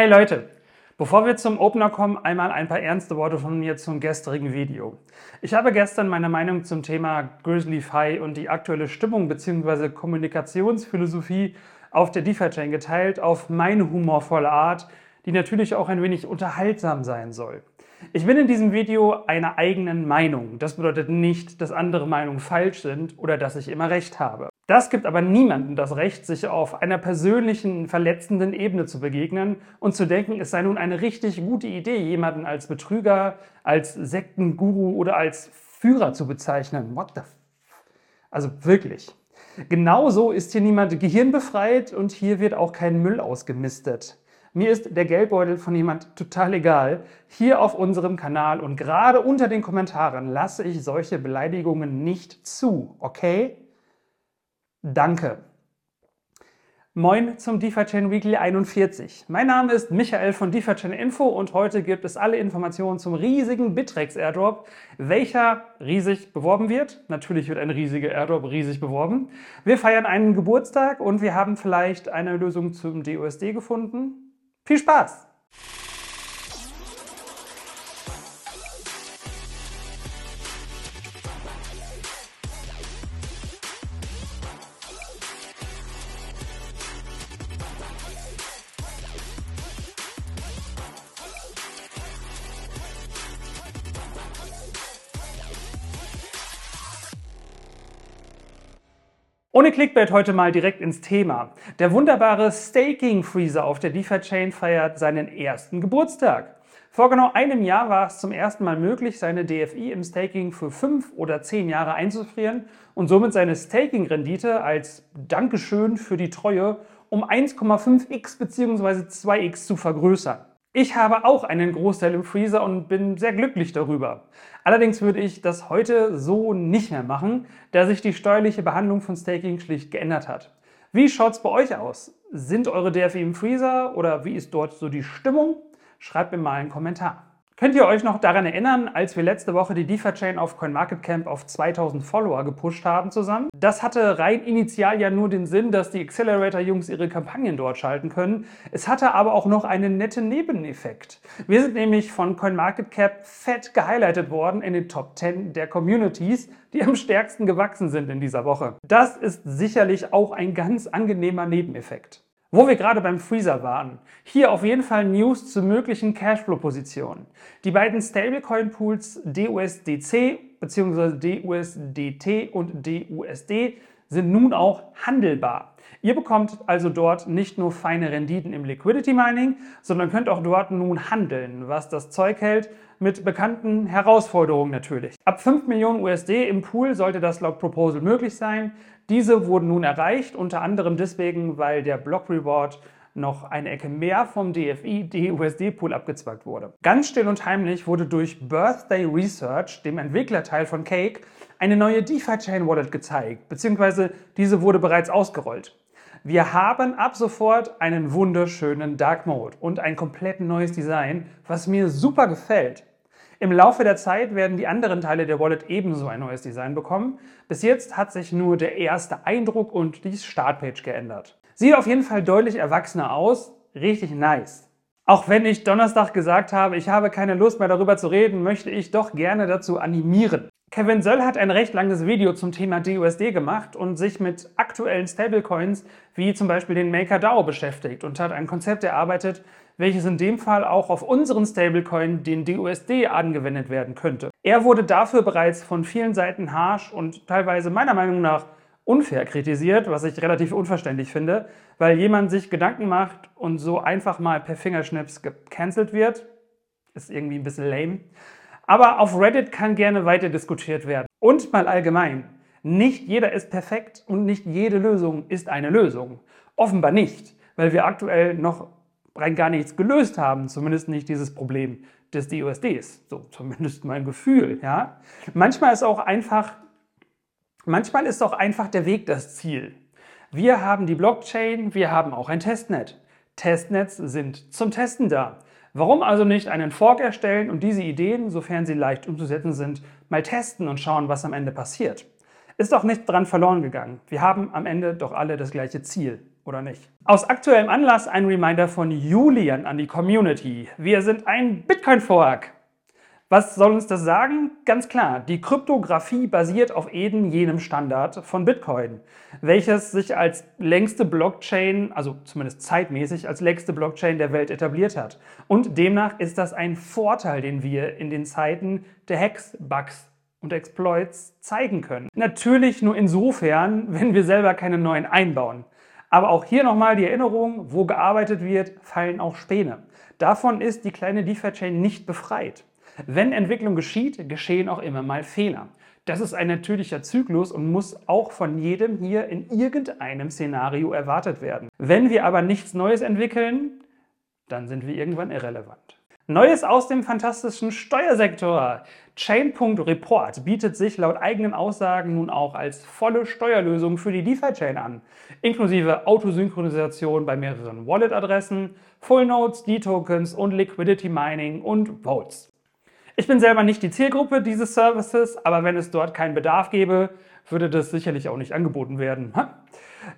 Hey Leute, bevor wir zum Opener kommen, einmal ein paar ernste Worte von mir zum gestrigen Video. Ich habe gestern meine Meinung zum Thema Grizzly Fi und die aktuelle Stimmung bzw. Kommunikationsphilosophie auf der DeFi-Chain geteilt auf meine humorvolle Art, die natürlich auch ein wenig unterhaltsam sein soll. Ich bin in diesem Video einer eigenen Meinung. Das bedeutet nicht, dass andere Meinungen falsch sind oder dass ich immer recht habe. Das gibt aber niemandem das Recht, sich auf einer persönlichen, verletzenden Ebene zu begegnen und zu denken, es sei nun eine richtig gute Idee, jemanden als Betrüger, als Sektenguru oder als Führer zu bezeichnen. What the f Also wirklich. Genauso ist hier niemand gehirnbefreit und hier wird auch kein Müll ausgemistet. Mir ist der Geldbeutel von jemand total egal. Hier auf unserem Kanal und gerade unter den Kommentaren lasse ich solche Beleidigungen nicht zu, okay? Danke. Moin zum DeFi Chain Weekly 41. Mein Name ist Michael von DeFi Chain Info und heute gibt es alle Informationen zum riesigen Bittrex Airdrop, welcher riesig beworben wird. Natürlich wird ein riesiger Airdrop riesig beworben. Wir feiern einen Geburtstag und wir haben vielleicht eine Lösung zum DUSD gefunden. Viel Spaß! Ohne Clickbait heute mal direkt ins Thema. Der wunderbare Staking Freezer auf der DeFi-Chain feiert seinen ersten Geburtstag. Vor genau einem Jahr war es zum ersten Mal möglich, seine DFI im Staking für fünf oder zehn Jahre einzufrieren und somit seine Staking-Rendite als Dankeschön für die Treue um 1,5x bzw. 2x zu vergrößern. Ich habe auch einen Großteil im Freezer und bin sehr glücklich darüber. Allerdings würde ich das heute so nicht mehr machen, da sich die steuerliche Behandlung von Staking schlicht geändert hat. Wie schaut es bei euch aus? Sind eure DFI im Freezer oder wie ist dort so die Stimmung? Schreibt mir mal einen Kommentar. Könnt ihr euch noch daran erinnern, als wir letzte Woche die DeFi-Chain auf CoinMarketCamp auf 2000 Follower gepusht haben zusammen? Das hatte rein initial ja nur den Sinn, dass die Accelerator-Jungs ihre Kampagnen dort schalten können. Es hatte aber auch noch einen netten Nebeneffekt. Wir sind nämlich von CoinMarketCap fett gehighlightet worden in den Top 10 der Communities, die am stärksten gewachsen sind in dieser Woche. Das ist sicherlich auch ein ganz angenehmer Nebeneffekt. Wo wir gerade beim Freezer waren, hier auf jeden Fall News zu möglichen Cashflow-Positionen. Die beiden Stablecoin-Pools DUSDC bzw. DUSDT und DUSD sind nun auch handelbar. Ihr bekommt also dort nicht nur feine Renditen im Liquidity Mining, sondern könnt auch dort nun handeln, was das Zeug hält mit bekannten Herausforderungen natürlich. Ab 5 Millionen USD im Pool sollte das laut Proposal möglich sein. Diese wurden nun erreicht, unter anderem deswegen, weil der Block Reward noch eine Ecke mehr vom DFI DUSD Pool abgezwackt wurde. Ganz still und heimlich wurde durch Birthday Research, dem Entwicklerteil von Cake, eine neue DeFi Chain Wallet gezeigt, beziehungsweise diese wurde bereits ausgerollt. Wir haben ab sofort einen wunderschönen Dark Mode und ein komplett neues Design, was mir super gefällt. Im Laufe der Zeit werden die anderen Teile der Wallet ebenso ein neues Design bekommen. Bis jetzt hat sich nur der erste Eindruck und die Startpage geändert. Sieht auf jeden Fall deutlich erwachsener aus, richtig nice. Auch wenn ich Donnerstag gesagt habe, ich habe keine Lust mehr darüber zu reden, möchte ich doch gerne dazu animieren. Kevin Söll hat ein recht langes Video zum Thema DUSD gemacht und sich mit aktuellen Stablecoins wie zum Beispiel den MakerDAO beschäftigt und hat ein Konzept erarbeitet, welches in dem Fall auch auf unseren Stablecoin, den DUSD, angewendet werden könnte. Er wurde dafür bereits von vielen Seiten harsh und teilweise meiner Meinung nach unfair kritisiert, was ich relativ unverständlich finde, weil jemand sich Gedanken macht und so einfach mal per Fingerschnips gecancelt wird. Ist irgendwie ein bisschen lame. Aber auf Reddit kann gerne weiter diskutiert werden. Und mal allgemein, nicht jeder ist perfekt und nicht jede Lösung ist eine Lösung. Offenbar nicht, weil wir aktuell noch rein gar nichts gelöst haben, zumindest nicht dieses Problem des DUSDs. So zumindest mein Gefühl. Ja? Manchmal ist auch einfach, manchmal ist auch einfach der Weg das Ziel. Wir haben die Blockchain, wir haben auch ein Testnet. Testnets sind zum Testen da. Warum also nicht einen Fork erstellen und diese Ideen, sofern sie leicht umzusetzen sind, mal testen und schauen, was am Ende passiert? Ist doch nichts dran verloren gegangen. Wir haben am Ende doch alle das gleiche Ziel, oder nicht? Aus aktuellem Anlass ein Reminder von Julian an die Community. Wir sind ein Bitcoin-Fork. Was soll uns das sagen? Ganz klar, die Kryptographie basiert auf eben jenem Standard von Bitcoin, welches sich als längste Blockchain, also zumindest zeitmäßig als längste Blockchain der Welt etabliert hat. Und demnach ist das ein Vorteil, den wir in den Zeiten der Hacks, Bugs und Exploits zeigen können. Natürlich nur insofern, wenn wir selber keine neuen einbauen. Aber auch hier nochmal die Erinnerung, wo gearbeitet wird, fallen auch Späne. Davon ist die kleine DeFi-Chain nicht befreit. Wenn Entwicklung geschieht, geschehen auch immer mal Fehler. Das ist ein natürlicher Zyklus und muss auch von jedem hier in irgendeinem Szenario erwartet werden. Wenn wir aber nichts Neues entwickeln, dann sind wir irgendwann irrelevant. Neues aus dem fantastischen Steuersektor. Chain.report bietet sich laut eigenen Aussagen nun auch als volle Steuerlösung für die DeFi-Chain an, inklusive Autosynchronisation bei mehreren Wallet-Adressen, Full Nodes, D-Tokens und Liquidity Mining und Votes. Ich bin selber nicht die Zielgruppe dieses Services, aber wenn es dort keinen Bedarf gäbe, würde das sicherlich auch nicht angeboten werden.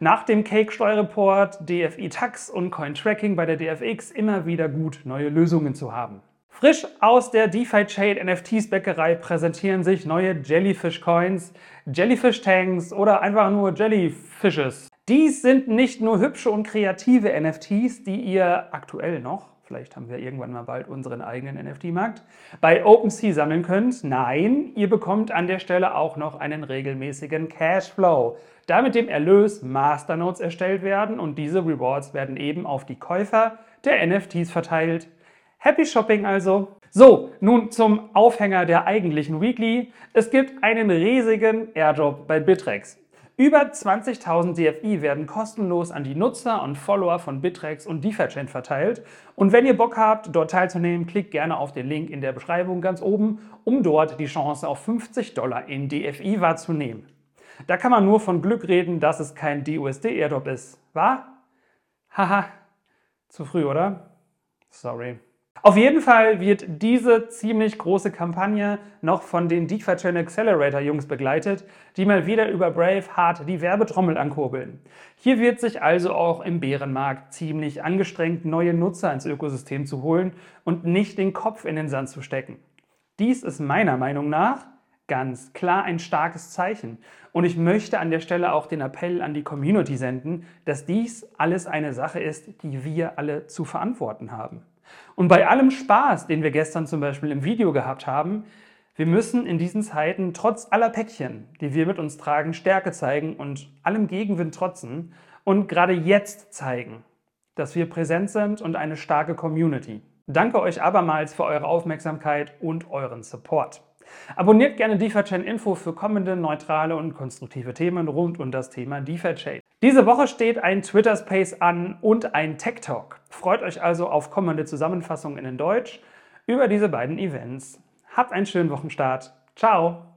Nach dem Cake-Steuerreport, DFI Tax und Coin-Tracking bei der DFX immer wieder gut, neue Lösungen zu haben. Frisch aus der DeFi-Chain NFTs-Bäckerei präsentieren sich neue Jellyfish-Coins, Jellyfish-Tanks oder einfach nur Jellyfishes. Dies sind nicht nur hübsche und kreative NFTs, die ihr aktuell noch vielleicht haben wir irgendwann mal bald unseren eigenen NFT-Markt, bei OpenSea sammeln könnt. Nein, ihr bekommt an der Stelle auch noch einen regelmäßigen Cashflow, da mit dem Erlös Masternodes erstellt werden und diese Rewards werden eben auf die Käufer der NFTs verteilt. Happy Shopping also! So, nun zum Aufhänger der eigentlichen Weekly. Es gibt einen riesigen Airdrop bei Bittrex. Über 20.000 DFI werden kostenlos an die Nutzer und Follower von Bittrex und DeFi-Chain verteilt. Und wenn ihr Bock habt, dort teilzunehmen, klickt gerne auf den Link in der Beschreibung ganz oben, um dort die Chance auf 50 Dollar in DFI wahrzunehmen. Da kann man nur von Glück reden, dass es kein DUSD-Airdrop ist. War? Haha, zu früh, oder? Sorry. Auf jeden Fall wird diese ziemlich große Kampagne noch von den DeFi Accelerator Jungs begleitet, die mal wieder über Braveheart die Werbetrommel ankurbeln. Hier wird sich also auch im Bärenmarkt ziemlich angestrengt, neue Nutzer ins Ökosystem zu holen und nicht den Kopf in den Sand zu stecken. Dies ist meiner Meinung nach ganz klar ein starkes Zeichen. Und ich möchte an der Stelle auch den Appell an die Community senden, dass dies alles eine Sache ist, die wir alle zu verantworten haben. Und bei allem Spaß, den wir gestern zum Beispiel im Video gehabt haben, wir müssen in diesen Zeiten trotz aller Päckchen, die wir mit uns tragen, Stärke zeigen und allem Gegenwind trotzen und gerade jetzt zeigen, dass wir präsent sind und eine starke Community. Danke euch abermals für eure Aufmerksamkeit und euren Support. Abonniert gerne DeFi-Chain Info für kommende neutrale und konstruktive Themen rund um das Thema DeFi-Chain. Diese Woche steht ein Twitter Space an und ein Tech Talk. Freut euch also auf kommende Zusammenfassungen in Deutsch über diese beiden Events. Habt einen schönen Wochenstart. Ciao!